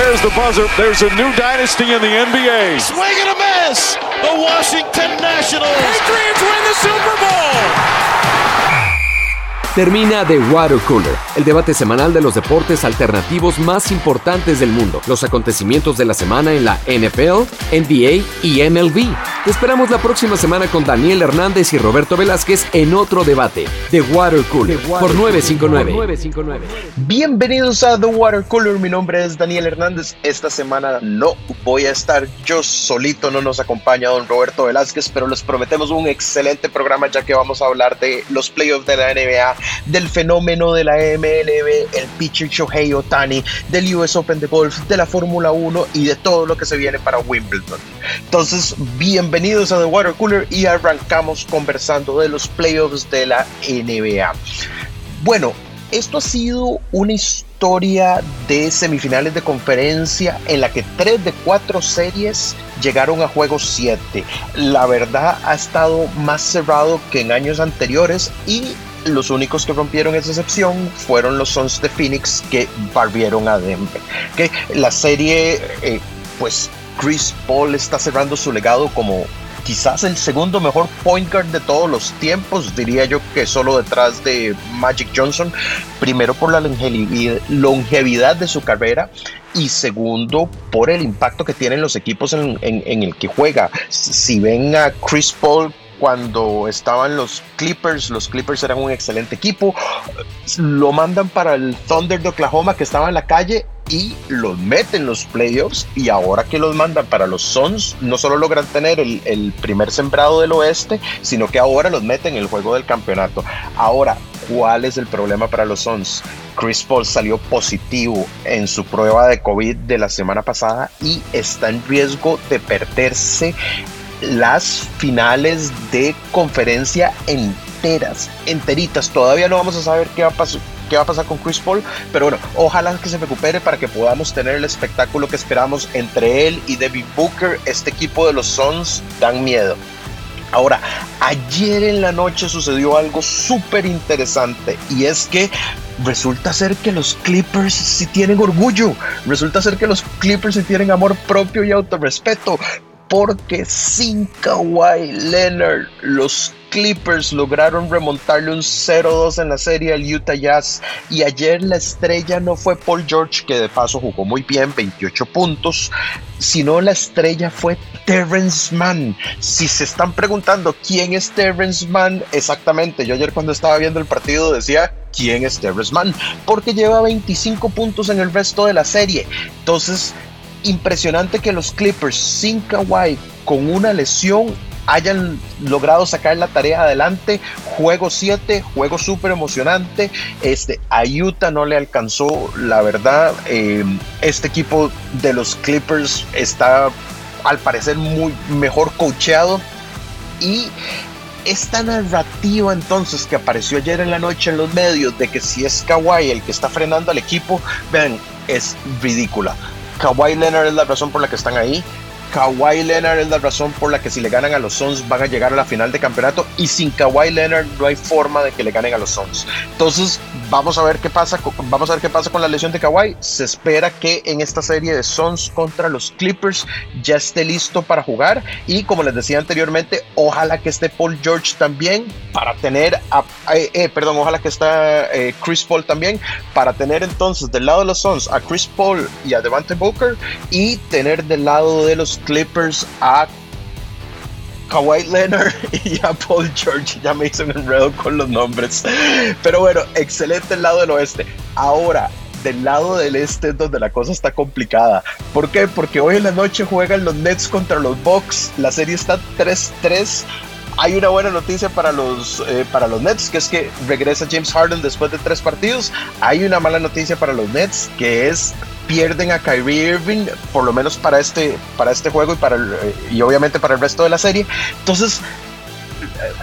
There's the buzzer. There's a new dynasty in the NBA. Swing and a miss. The Washington Nationals. Patriots win the Super Bowl. Termina The Water Cooler, el debate semanal de los deportes alternativos más importantes del mundo, los acontecimientos de la semana en la NFL, NBA y MLB. Te esperamos la próxima semana con Daniel Hernández y Roberto Velázquez en otro debate, The Water Cooler, por 959. Bienvenidos a The Water Cooler, mi nombre es Daniel Hernández. Esta semana no voy a estar yo solito, no nos acompaña don Roberto Velázquez, pero les prometemos un excelente programa ya que vamos a hablar de los playoffs de la NBA del fenómeno de la MLB, el pitcher Shohei Otani, del US Open de golf, de la Fórmula 1 y de todo lo que se viene para Wimbledon. Entonces, bienvenidos a The Water Cooler y arrancamos conversando de los playoffs de la NBA. Bueno, esto ha sido una historia de semifinales de conferencia en la que tres de cuatro series llegaron a juego 7. La verdad ha estado más cerrado que en años anteriores y los únicos que rompieron esa excepción fueron los Suns de Phoenix que barbieron a Denver. Que la serie, eh, pues Chris Paul está cerrando su legado como quizás el segundo mejor point guard de todos los tiempos, diría yo que solo detrás de Magic Johnson, primero por la longevidad, de su carrera y segundo por el impacto que tienen los equipos en, en el que juega. Si ven a Chris Paul cuando estaban los Clippers, los Clippers eran un excelente equipo, lo mandan para el Thunder de Oklahoma que estaba en la calle y los meten los playoffs y ahora que los mandan para los Suns no solo logran tener el, el, primer sembrado del oeste sino que ahora los meten en el juego del campeonato ahora ¿cuál es el problema para los Suns? Chris Paul salió positivo en su prueba de COVID de la semana pasada y está en riesgo de perderse las finales de conferencia enteras, enteritas. Todavía no vamos a saber qué va a pasar qué va a pasar con Chris Paul, pero bueno, ojalá que se recupere para que podamos tener el espectáculo que esperamos entre él y David Booker. Este equipo de los Suns dan miedo. Ahora, ayer en la noche sucedió algo súper interesante y es que resulta ser que los Clippers sí tienen orgullo, resulta ser que los Clippers sí tienen amor propio y autorrespeto, porque sin Kawhi Leonard los Clippers lograron remontarle un 0-2 en la serie al Utah Jazz. Y ayer la estrella no fue Paul George que de paso jugó muy bien 28 puntos sino la estrella fue Terrence Mann. Si se están preguntando quién es Terrence Mann exactamente yo ayer cuando estaba viendo el partido decía quién es Terrence Mann porque lleva 25 puntos en el resto de la serie. Entonces impresionante que los Clippers sin Kawhi con una lesión hayan logrado sacar la tarea adelante. Juego 7, juego súper emocionante. Este, a Utah no le alcanzó, la verdad. Eh, este equipo de los Clippers está al parecer muy mejor coacheado. Y esta narrativa entonces que apareció ayer en la noche en los medios de que si es Kawhi el que está frenando al equipo, vean, es ridícula. Kawhi Leonard es la razón por la que están ahí. Kawhi Leonard es la razón por la que si le ganan a los Suns van a llegar a la final de campeonato y sin Kawhi Leonard no hay forma de que le ganen a los Suns. Entonces, vamos a ver qué pasa, vamos a ver qué pasa con la lesión de Kawhi. Se espera que en esta serie de Suns contra los Clippers ya esté listo para jugar y como les decía anteriormente, ojalá que esté Paul George también para tener a, eh, eh, perdón, ojalá que esté eh, Chris Paul también para tener entonces del lado de los Suns a Chris Paul y a Devante Booker y tener del lado de los Clippers a Kawhi Leonard y a Paul George. Ya me hice un enredo con los nombres. Pero bueno, excelente el lado del oeste. Ahora, del lado del este es donde la cosa está complicada. ¿Por qué? Porque hoy en la noche juegan los Nets contra los Bucks. La serie está 3-3. Hay una buena noticia para los, eh, para los Nets, que es que regresa James Harden después de tres partidos. Hay una mala noticia para los Nets, que es pierden a Kyrie Irving, por lo menos para este, para este juego y, para eh, y obviamente para el resto de la serie. Entonces,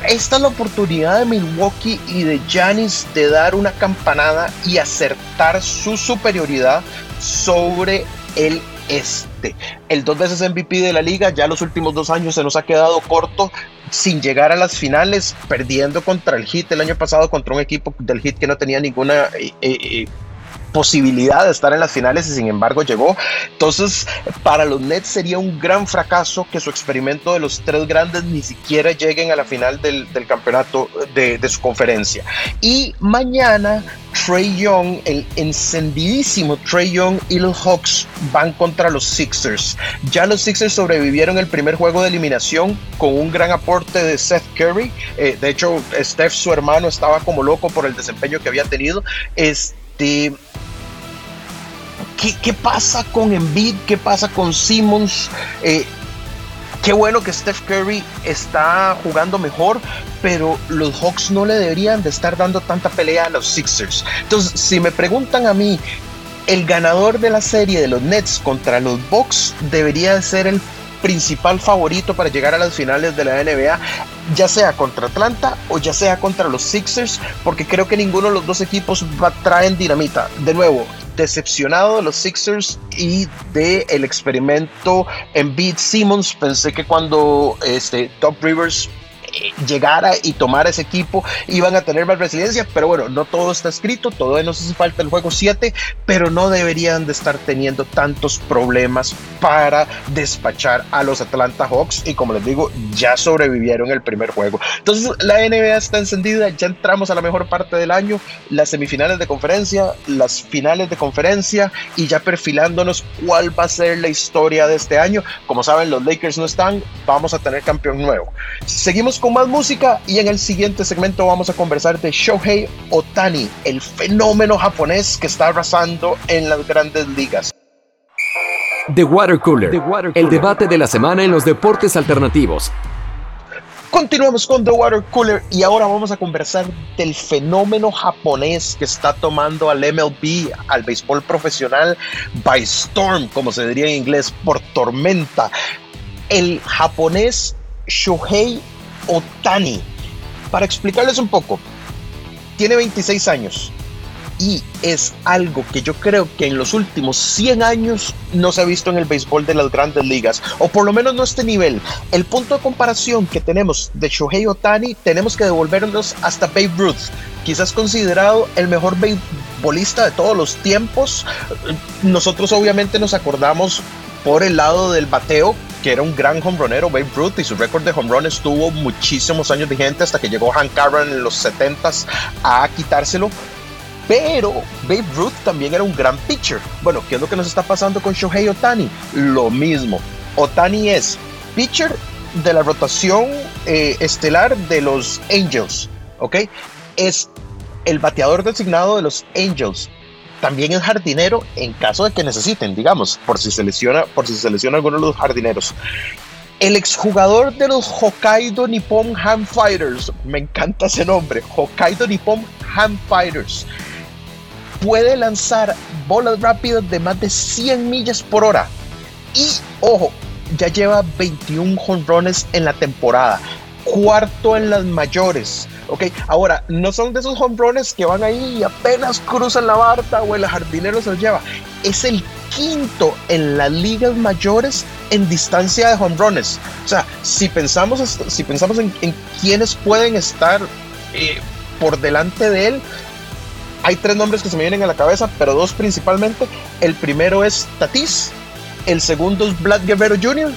esta es la oportunidad de Milwaukee y de Giannis de dar una campanada y acertar su superioridad sobre el este. El dos veces MVP de la liga, ya los últimos dos años se nos ha quedado corto sin llegar a las finales, perdiendo contra el Heat el año pasado contra un equipo del Heat que no tenía ninguna eh, eh, posibilidad de estar en las finales y sin embargo llegó. Entonces, para los Nets sería un gran fracaso que su experimento de los tres grandes ni siquiera lleguen a la final del, campeonato de, su conferencia. Y mañana Trey Young, el encendidísimo Trey Young y los Hawks van contra los Sixers. Ya los Sixers sobrevivieron el primer juego de eliminación con un gran aporte de Seth Curry. Eh, de hecho, Steph, su hermano, estaba como loco por el desempeño que había tenido. Este, ¿Qué, pasa con Embiid? ¿Qué pasa con Simmons? Eh, qué bueno que Steph Curry está jugando mejor, pero los Hawks no le deberían de estar dando tanta pelea a los Sixers. Entonces, si me preguntan a mí, el ganador de la serie de los Nets contra los Bucks debería ser el principal favorito para llegar a las finales de la NBA, ya sea contra Atlanta o ya sea contra los Sixers, porque creo que ninguno de los dos equipos va, traen dinamita. De nuevo, decepcionado de los Sixers y de el experimento en Beat Simmons. Pensé que cuando este, Top Rivers llegara y tomara ese equipo, iban a tener más resiliencia, pero bueno, no todo está escrito, todavía nos hace falta el juego 7, pero no deberían de estar teniendo tantos problemas para despachar a los Atlanta Hawks y como les digo, ya sobrevivieron el primer juego. Entonces la NBA está encendida, ya entramos a la mejor parte del año, las semifinales de conferencia, las finales de conferencia y ya perfilándonos cuál va a ser la historia de este año. Como saben, los Lakers no están, vamos a tener campeón nuevo. Seguimos con más música y en el siguiente segmento vamos a conversar de Shohei Otani, el fenómeno japonés que está arrasando en las grandes ligas. The Water Cooler, el debate de la semana en los deportes alternativos. Continuamos con The Water Cooler y ahora vamos a conversar del fenómeno japonés que está tomando al MLB, al béisbol profesional, by storm, como se diría en inglés, por tormenta. El japonés Shohei Otani. Para explicarles un poco, tiene 26 años y es algo que yo creo que en los últimos 100 años no se ha visto en el béisbol de las grandes ligas, o por lo menos no este nivel. El punto de comparación que tenemos de Shohei Otani, tenemos que devolvernos hasta Babe Ruth, quizás considerado el mejor beisbolista de todos los tiempos. Nosotros obviamente nos acordamos por el lado del bateo, que era un gran hombronero, Babe Ruth, y su récord de home run estuvo muchísimos años vigente hasta que llegó Hank Aaron en los 70s a quitárselo. Pero Babe Ruth también era un gran pitcher. Bueno, ¿qué es lo que nos está pasando con Shohei Otani? Lo mismo. Otani es pitcher de la rotación eh, estelar de los Angels, ¿ok? Es el bateador designado de los Angels también es jardinero en caso de que necesiten, digamos, por si se lesiona, por si se lesiona alguno de los jardineros. El exjugador de los Hokkaido Nippon Ham Fighters, me encanta ese nombre, Hokkaido Nippon Ham Fighters, puede lanzar bolas rápidas de más de 100 millas por hora. Y, ojo, ya lleva 21 jonrones en la temporada, cuarto en las mayores Ok, ahora, no son de esos home runs que van ahí y apenas cruzan la barta o el jardinero se los lleva. Es el quinto en las ligas mayores en distancia de home runs. O sea, si pensamos, si pensamos en, en quiénes pueden estar eh, por delante de él, hay tres nombres que se me vienen a la cabeza, pero dos principalmente. El primero es Tatis, el segundo es Vlad Guerrero Jr.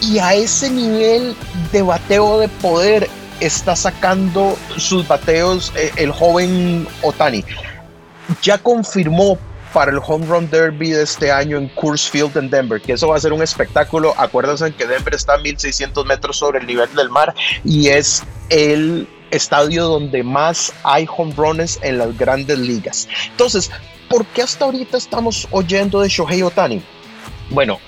Y a ese nivel de bateo de poder está sacando sus bateos eh, el joven Otani. Ya confirmó para el Home Run Derby de este año en Coors Field en Denver, que eso va a ser un espectáculo. Acuérdense que Denver está a 1600 metros sobre el nivel del mar y es el estadio donde más hay home runs en las grandes ligas. Entonces, ¿por qué hasta ahorita estamos oyendo de Shohei Otani? Bueno,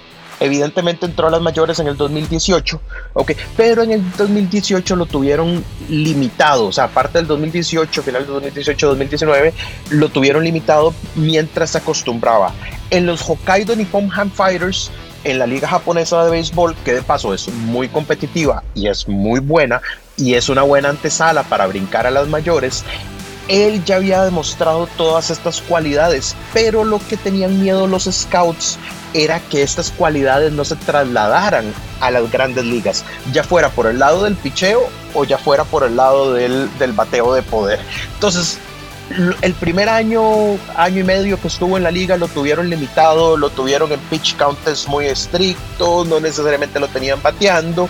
Evidentemente entró a las mayores en el 2018, ok, pero en el 2018 lo tuvieron limitado, o sea, aparte del 2018, final del 2018-2019, lo tuvieron limitado mientras se acostumbraba. En los Hokkaido Nippon Ham Fighters, en la liga japonesa de béisbol, que de paso es muy competitiva y es muy buena, y es una buena antesala para brincar a las mayores, él ya había demostrado todas estas cualidades, pero lo que tenían miedo los scouts era que estas cualidades no se trasladaran a las grandes ligas, ya fuera por el lado del picheo o ya fuera por el lado del, bateo de poder. Entonces, el primer año, año y medio que estuvo en la liga lo tuvieron limitado, lo tuvieron en pitch counters muy estrictos, no necesariamente lo tenían bateando.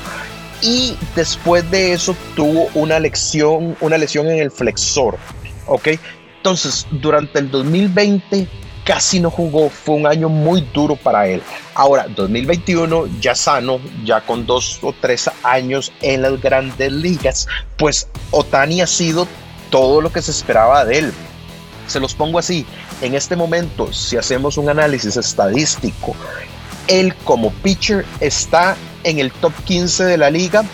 Y después de eso tuvo una lesión, una lesión en el flexor. ¿Ok? Entonces, durante el 2020 casi no jugó, fue un año muy duro para él. Ahora, 2021, ya sano, ya con dos o tres años en las grandes ligas, pues Otani ha sido todo lo que se esperaba de él. Se los pongo así, en este momento, si hacemos un análisis estadístico, él como pitcher está en el top 15 de la liga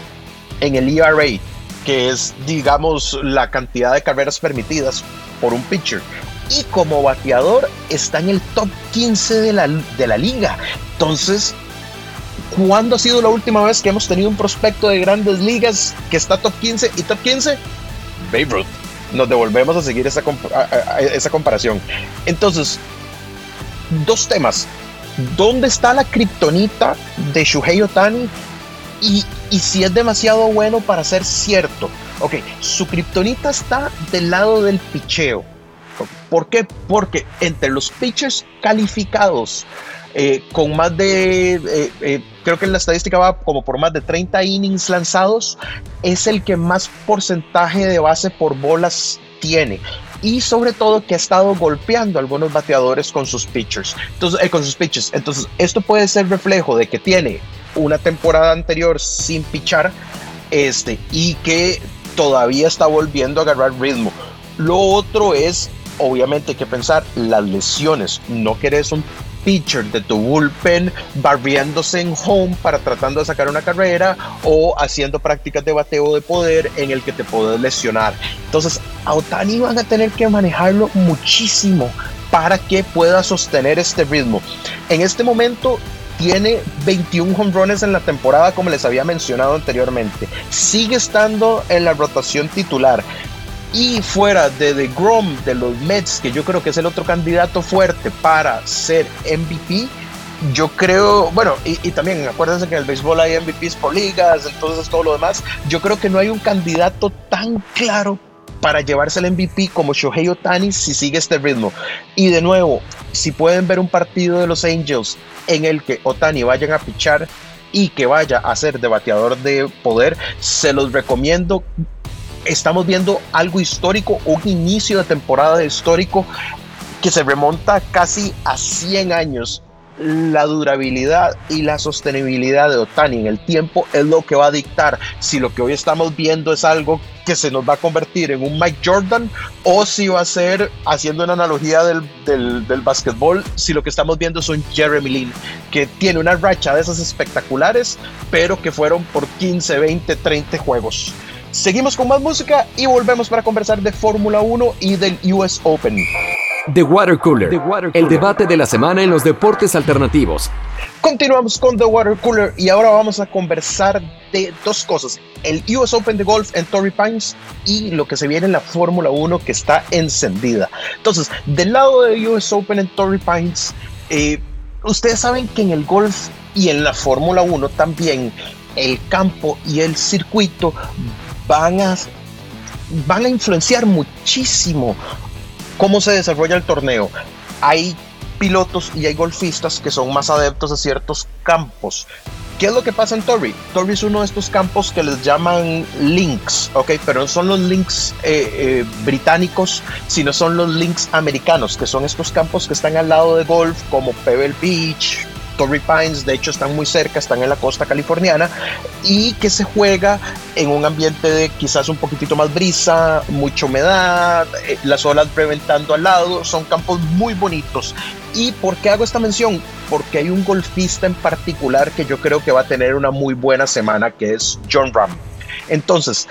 en el ERA, que es, digamos, la cantidad de carreras permitidas por un pitcher. Y como bateador está en el top 15 de la, de la liga. Entonces, ¿cuándo ha sido la última vez que hemos tenido un prospecto de grandes ligas que está top 15 y top 15? Babe Ruth nos devolvemos a seguir esa, esa comparación. Entonces, dos temas. ¿Dónde está la kriptonita de Shuhei Otani? Y, y, si es demasiado bueno para ser cierto. Ok, su kriptonita está del lado del picheo. ¿Por qué? Porque entre los pitchers calificados eh, con más de, eh, eh, creo que la estadística va como por más de 30 innings lanzados, es el que más porcentaje de base por bolas tiene y sobre todo que ha estado golpeando a algunos bateadores con sus pitchers. Entonces, con sus pitchers. Entonces, esto puede ser reflejo de que tiene una temporada anterior sin pichar este y que todavía está volviendo a agarrar ritmo. Lo otro es obviamente hay que pensar las lesiones. No querés un pitcher de tu bullpen barriéndose en home para tratando de sacar una carrera o haciendo prácticas de bateo de poder en el que te puedes lesionar. Entonces, a Otani van a tener que manejarlo muchísimo para que pueda sostener este ritmo. En este momento tiene 21 home runs en la temporada, como les había mencionado anteriormente. Sigue estando en la rotación titular. Y fuera de The Grom de los Mets, que yo creo que es el otro candidato fuerte para ser MVP, yo creo, bueno, y, también acuérdense que en el béisbol hay MVPs por ligas, entonces todo lo demás. Yo creo que no hay un candidato tan claro para llevarse el MVP como Shohei Otani si sigue este ritmo. Y de nuevo, si pueden ver un partido de los Angels en el que Otani vayan a pichar y que vaya a ser debateador de poder, se los recomiendo estamos viendo algo histórico, un inicio de temporada histórico que se remonta casi a 100 años. La durabilidad y la sostenibilidad de Otani en el tiempo es lo que va a dictar si lo que hoy estamos viendo es algo que se nos va a convertir en un Mike Jordan o si va a ser, haciendo una analogía del, del, del básquetbol, si lo que estamos viendo es un Jeremy Lin que tiene una racha de esas espectaculares, pero que fueron por 15, 20, 30 juegos. Seguimos con más música y volvemos para conversar de Fórmula 1 y del US Open. The Water Cooler, el debate de la semana en los deportes alternativos. Continuamos con The Water Cooler y ahora vamos a conversar de dos cosas. El US Open de golf en Torrey Pines y lo que se viene en la Fórmula 1 que está encendida. Entonces, del lado de US Open en Torrey Pines, eh, ustedes saben que en el golf y en la Fórmula 1 también el campo y el circuito van a, van a influenciar muchísimo cómo se desarrolla el torneo. Hay pilotos y hay golfistas que son más adeptos a ciertos campos. ¿Qué es lo que pasa en Torrey? Torrey es uno de estos campos que les llaman links, ¿ok? Pero no son los links eh, eh, británicos, sino son los links americanos, que son estos campos que están al lado de golf, como Pebble Beach, Torrey Pines, de hecho están muy cerca, están en la costa californiana y que se juega en un ambiente de quizás un poquitito más brisa, mucha humedad, eh, las olas reventando al lado, son campos muy bonitos. ¿Y por qué hago esta mención? Porque hay un golfista en particular que yo creo que va a tener una muy buena semana, que es John Ram. Entonces,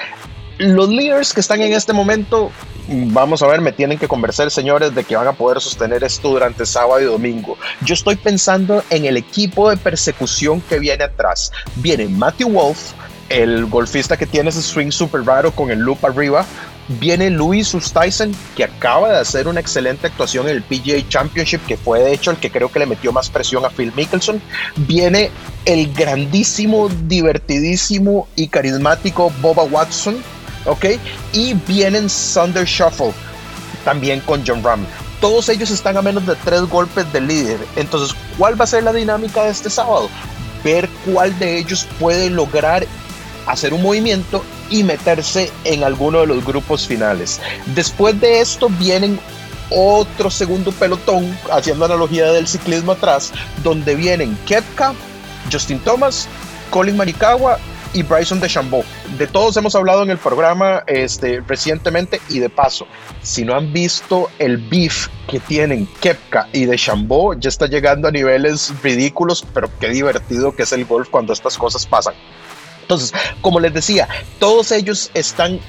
los líderes que están en este momento vamos a ver, me tienen que convencer, señores, de que van a poder sostener esto durante sábado y domingo. Yo estoy pensando en el equipo de persecución que viene atrás. Viene Matthew Wolf, el golfista que tiene ese swing super raro con el loop arriba. Viene Louis Oosthuizen, que acaba de hacer una excelente actuación en el PGA Championship, que fue de hecho el que creo que le metió más presión a Phil Mickelson. Viene el grandísimo, divertidísimo y carismático Boba Watson, ¿ok? Y vienen Thunder Shuffle. también con John Ram. Todos ellos están a menos de tres golpes del líder. Entonces, ¿cuál va a ser la dinámica de este sábado? Ver cuál de ellos puede lograr hacer un movimiento y meterse en alguno de los grupos finales. Después de esto vienen otro segundo pelotón, haciendo analogía del ciclismo atrás, donde vienen Kepka, Justin Thomas, Colin Marikawa y Bryson DeChambeau. De todos hemos hablado en el programa este, recientemente y de paso, si no han visto el beef que tienen Kepka y DeChambeau, ya está llegando a niveles ridículos, pero qué divertido que es el golf cuando estas cosas pasan. Entonces, como les decía, todos ellos están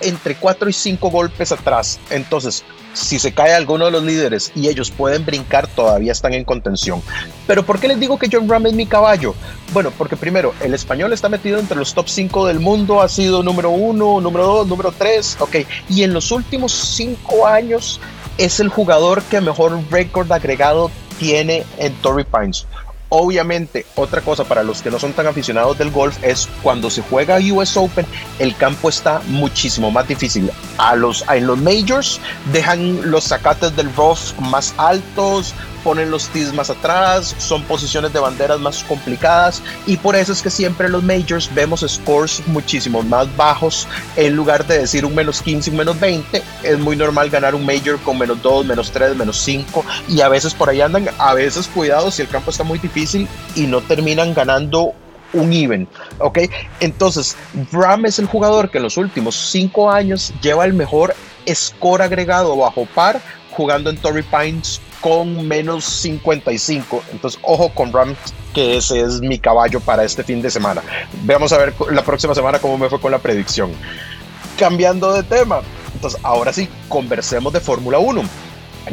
entre 4 y 5 golpes atrás. Entonces, si se cae alguno de los líderes y ellos pueden brincar, todavía están en contención. Pero ¿por qué les digo que John Ram es mi caballo? Bueno, porque primero, el español está metido entre los top 5 del mundo, ha sido número 1, número 2, número 3, ok. Y en los últimos 5 años es el jugador que mejor récord agregado tiene en Torrey Pines. Obviamente, otra cosa para los que no son tan aficionados del golf es cuando se juega US Open, el campo está muchísimo más difícil. A los, en los majors dejan los zacates del rough más altos, ponen los tees más atrás, son posiciones de banderas más complicadas y por eso es que siempre en los majors vemos scores muchísimo más bajos en lugar de decir un menos 15, un menos 20, es muy normal ganar un major con menos 2, menos 3, menos 5 y a veces por ahí andan, a veces cuidado si el campo está muy difícil y no terminan ganando un even, ¿ok? Entonces, Bram es el jugador que en los últimos 5 años lleva el mejor score agregado bajo par jugando en Torrey Pines con menos 55. Entonces, ojo con Rams, que ese es mi caballo para este fin de semana. Veamos a ver la próxima semana cómo me fue con la predicción. Cambiando de tema, entonces ahora sí, conversemos de Fórmula 1.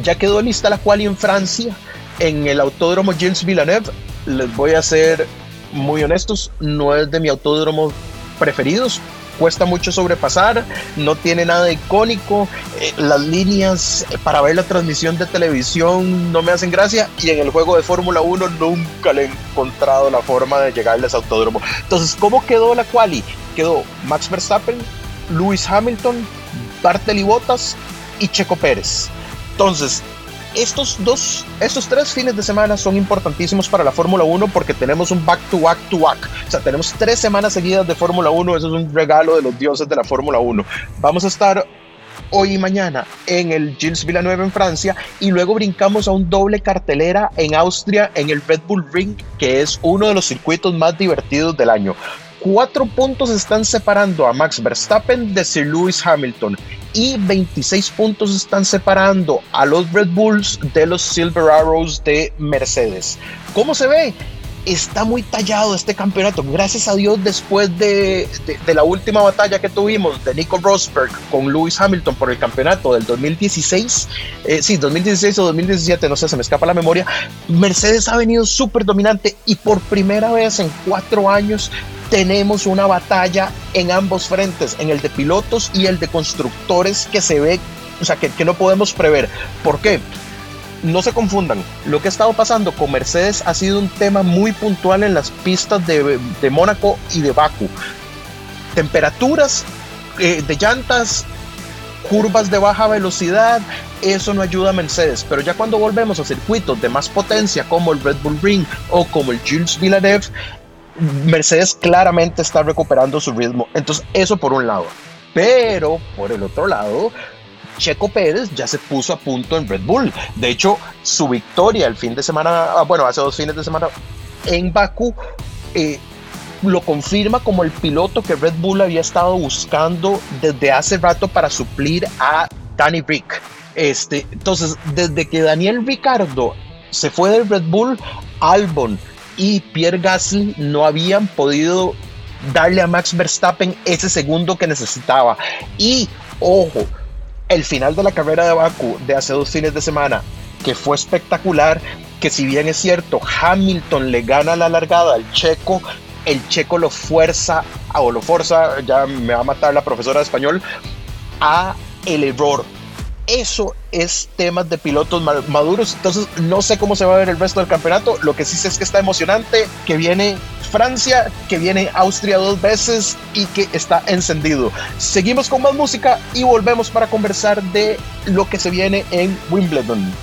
Ya quedó lista la cual en Francia, en el autódromo Gilles Villeneuve. Les voy a ser muy honestos, no es de mi autódromo preferidos, cuesta mucho sobrepasar, no tiene nada icónico, eh, las líneas para ver la transmisión de televisión no me hacen gracia y en el juego de Fórmula 1 nunca le he encontrado la forma de llegarles a autódromo. Entonces, ¿cómo quedó la quali? Quedó Max Verstappen, Lewis Hamilton, Bartoli Bottas y Checo Pérez. Entonces, estos dos, estos tres fines de semana son importantísimos para la Fórmula 1 porque tenemos un back to back to back. O sea, tenemos tres semanas seguidas de Fórmula 1. Eso es un regalo de los dioses de la Fórmula 1. Vamos a estar hoy y mañana en el Gilles Villeneuve en Francia y luego brincamos a un doble cartelera en Austria en el Red Bull Ring, que es uno de los circuitos más divertidos del año. Cuatro puntos están separando a Max Verstappen de Sir Lewis Hamilton y 26 puntos están separando a los Red Bulls de los Silver Arrows de Mercedes. ¿Cómo se ve? Está muy tallado este campeonato. Gracias a Dios, después de, la última batalla que tuvimos de Nico Rosberg con Lewis Hamilton por el campeonato del 2016, eh, sí, 2016 o 2017, no sé, se me escapa la memoria, Mercedes ha venido súper dominante y por primera vez en cuatro años tenemos una batalla en ambos frentes, en el de pilotos y el de constructores que se ve, o sea, que, no podemos prever. ¿Por qué? No se confundan, lo que ha estado pasando con Mercedes ha sido un tema muy puntual en las pistas de, Mónaco y de Baku. Temperaturas eh, de llantas, curvas de baja velocidad, eso no ayuda a Mercedes, pero ya cuando volvemos a circuitos de más potencia como el Red Bull Ring o como el Jules Villeneuve, Mercedes claramente está recuperando su ritmo. Entonces, eso por un lado. Pero por el otro lado, Checo Pérez ya se puso a punto en Red Bull. De hecho, su victoria el fin de semana, ah, bueno, hace dos fines de semana en Baku, eh, lo confirma como el piloto que Red Bull había estado buscando desde hace rato para suplir a Danny Rick. Este, entonces, desde que Daniel Ricardo se fue del Red Bull, Albon, y Pierre Gasly no habían podido darle a Max Verstappen ese segundo que necesitaba. Y ojo, el final de la carrera de Baku de hace dos fines de semana, que fue espectacular, que si bien es cierto, Hamilton le gana la largada al checo, el checo lo fuerza, o lo fuerza, ya me va a matar la profesora de español, a el error eso es temas de pilotos maduros. Entonces, no sé cómo se va a ver el resto del campeonato. Lo que sí sé es que está emocionante, que viene Francia, que viene Austria dos veces y que está encendido. Seguimos con más música y volvemos para conversar de lo que se viene en Wimbledon.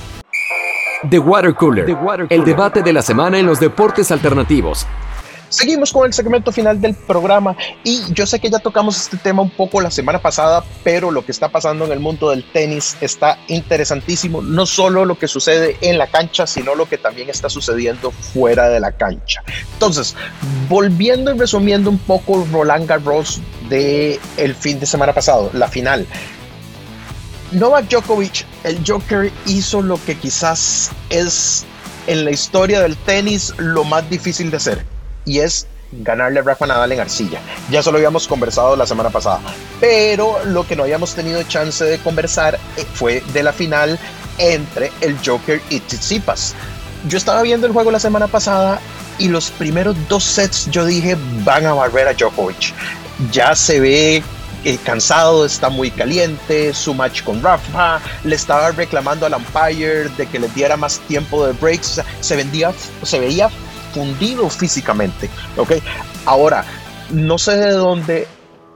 The Water Cooler, el debate de la semana en los deportes alternativos. Seguimos con el segmento final del programa y yo sé que ya tocamos este tema un poco la semana pasada, pero lo que está pasando en el mundo del tenis está interesantísimo, no solo lo que sucede en la cancha, sino lo que también está sucediendo fuera de la cancha. Entonces, volviendo y resumiendo un poco Roland Garros de el fin de semana pasado, la final. Novak Djokovic, el Joker, hizo lo que quizás es en la historia del tenis lo más difícil de hacer y es ganarle a Rafa Nadal en arcilla. Ya eso lo habíamos conversado la semana pasada, pero lo que no habíamos tenido chance de conversar eh, fue de la final entre el Joker y Tsitsipas. Yo estaba viendo el juego la semana pasada y los primeros dos sets yo dije van a barrer a Djokovic. Ya se ve eh, cansado, está muy caliente, su match con Rafa, le estaba reclamando al umpire de que le diera más tiempo de breaks, se vendía, se veía fundido físicamente. ¿ok? Ahora, no sé de dónde,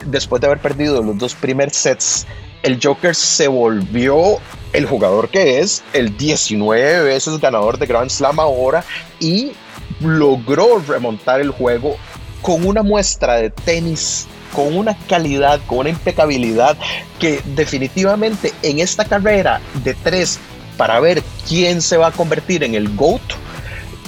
después de haber perdido los dos primeros sets, el Joker se volvió el jugador que es, el 19 veces ganador de Grand Slam ahora y logró remontar el juego con una muestra de tenis con una calidad, con una impecabilidad que definitivamente en esta carrera de tres para ver quién se va a convertir en el GOAT,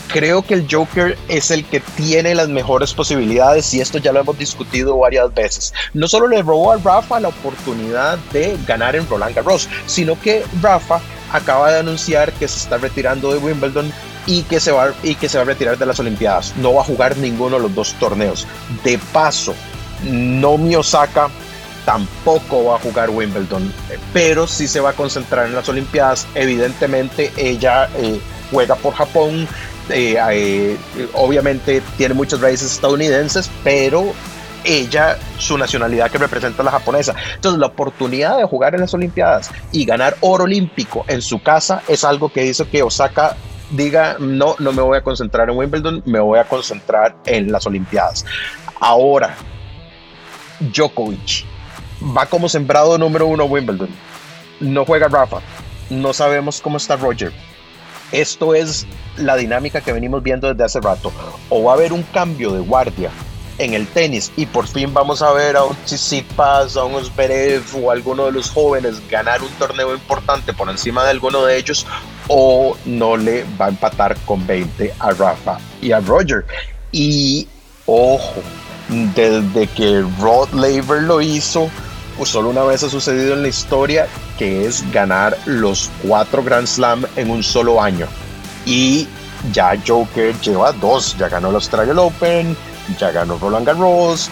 creo que el Joker es el que tiene las mejores posibilidades y esto ya lo hemos discutido varias veces. No solo le robó a Rafa la oportunidad de ganar en Roland Garros, sino que Rafa acaba de anunciar que se está retirando de Wimbledon y que se va y que se va a retirar de las Olimpiadas. No va a jugar ninguno de los dos torneos. De paso, Nomi Osaka tampoco va a jugar Wimbledon, pero sí se va a concentrar en las Olimpiadas. Evidentemente ella eh, juega por Japón, eh, eh, obviamente tiene muchas raíces estadounidenses, pero ella, su nacionalidad que representa a la japonesa. Entonces, la oportunidad de jugar en las Olimpiadas y ganar oro olímpico en su casa es algo que hizo que Osaka diga, no, no me voy a concentrar en Wimbledon, me voy a concentrar en las Olimpiadas. Ahora, Djokovic va como sembrado número uno a Wimbledon. No juega Rafa. No sabemos cómo está Roger esto es la dinámica que venimos viendo desde hace rato. O va a haber un cambio de guardia en el tenis y por fin vamos a ver a un Tsitsipas, a un Zverev o a alguno de los jóvenes ganar un torneo importante por encima de alguno de ellos o no le va a empatar con 20 a Rafa y a Roger. Y ojo, desde que Rod Laver lo hizo, solo una vez ha sucedido en la historia, que es ganar los cuatro Grand Slam en un solo año. Y ya Joker lleva dos, ya ganó el Australian Open, ya ganó Roland Garros,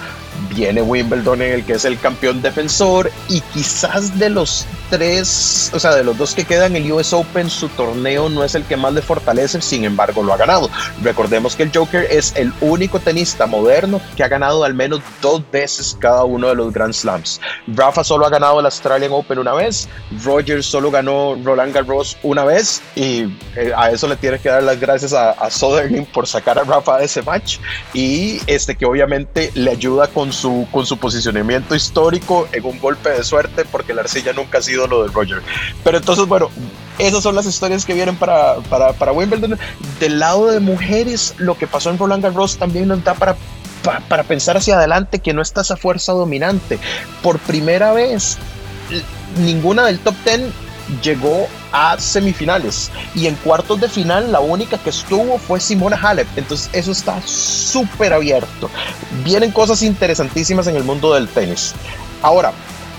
viene Wimbledon en el que es el campeón defensor y quizás de los tres, o sea, de los dos que quedan, el US Open, su torneo no es el que más le fortalece, sin embargo lo ha ganado. Recordemos que el Joker es el único tenista moderno que ha ganado al menos dos veces cada uno de los Grand Slams. Rafa solo ha ganado el Australian Open una vez, Roger solo ganó Roland Garros una vez y eh, a eso le tienes que dar las gracias a, a por sacar a Rafa de ese match y este que obviamente le ayuda con su, con su posicionamiento histórico en un golpe de suerte porque la arcilla nunca ha sido lo de Roger. Pero entonces, bueno, esas son las historias que vienen para, para, para Wimbledon. Del lado de mujeres, lo que pasó en Roland Garros también nos da para para pensar hacia adelante que no está esa fuerza dominante. Por primera vez, ninguna del top 10 llegó a semifinales y en cuartos de final la única que estuvo fue Simona Halep. Entonces eso está súper abierto. Vienen cosas interesantísimas en el mundo del tenis. Ahora,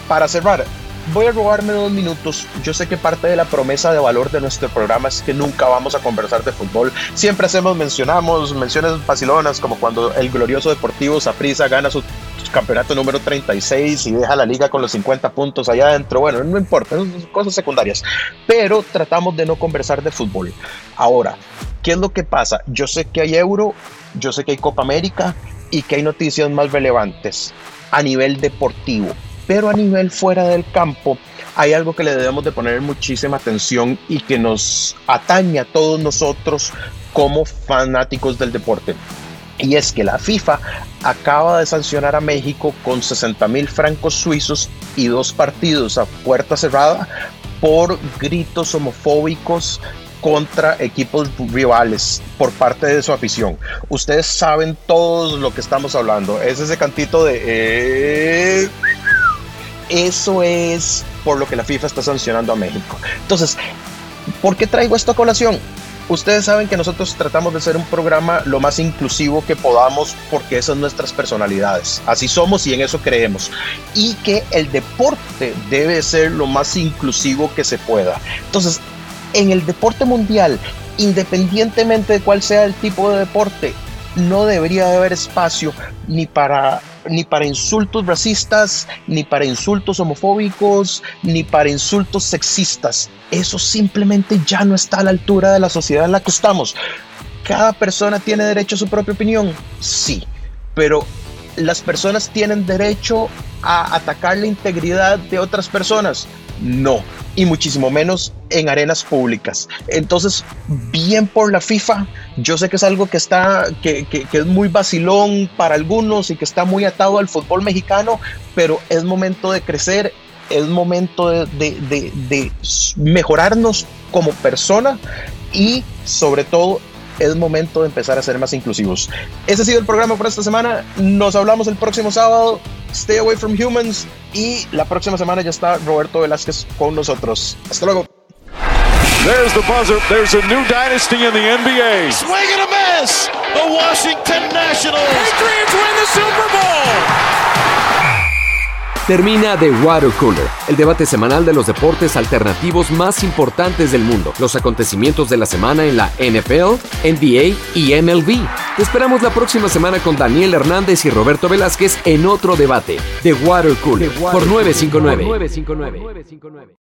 para cerrar, voy a robarme dos minutos. Yo sé que parte de la promesa de valor de nuestro programa es que nunca vamos a conversar de fútbol. Siempre hacemos, mencionamos menciones facilonas como cuando el glorioso Deportivo Saprissa gana su campeonato número 36 y deja la liga con los 50 puntos allá adentro. Bueno, no importa, son cosas secundarias. Pero tratamos de no conversar de fútbol. Ahora, ¿qué es lo que pasa? Yo sé que hay Euro, yo sé que hay Copa América y que hay noticias más relevantes a nivel deportivo Pero a nivel fuera del campo, hay algo que le debemos de poner muchísima atención y que nos atañe a todos nosotros como fanáticos del deporte. Y es que la FIFA acaba de sancionar a México con 60 mil francos suizos y dos partidos a puerta cerrada por gritos homofóbicos contra equipos rivales por parte de su afición. Ustedes saben todo lo que estamos hablando. Es ese cantito de... Eh, eso es por lo que la FIFA está sancionando a México. Entonces, ¿por qué traigo esto a colación? Ustedes saben que nosotros tratamos de ser un programa lo más inclusivo que podamos porque esas son nuestras personalidades. Así somos y en eso creemos. Y que el deporte debe ser lo más inclusivo que se pueda. Entonces, en el deporte mundial, independientemente de cuál sea el tipo de deporte, no debería haber espacio ni para ni para insultos racistas, ni para insultos homofóbicos, ni para insultos sexistas. Eso simplemente ya no está a la altura de la sociedad en la que estamos. ¿Cada persona tiene derecho a su propia opinión? Sí, pero las personas tienen derecho a atacar la integridad de otras personas. No, y muchísimo menos en arenas públicas. Entonces, bien por la FIFA, yo sé que es algo que está, que, es muy vacilón para algunos y que está muy atado al fútbol mexicano, pero es momento de crecer, es momento de, de mejorarnos como persona y sobre todo es momento de empezar a ser más inclusivos. Ese ha sido el programa por esta semana. Nos hablamos el próximo sábado. Stay away from humans. Y la próxima semana ya está Roberto Velázquez con nosotros. Hasta luego. There's the buzzer. There's a new dynasty in the NBA. Swing and a miss. The Washington Nationals. Patriots win the Super Bowl. Termina The Water Cooler, el debate semanal de los deportes alternativos más importantes del mundo, los acontecimientos de la semana en la NFL, NBA y MLB. Te esperamos la próxima semana con Daniel Hernández y Roberto Velázquez en otro debate. The Water Cooler, por 959.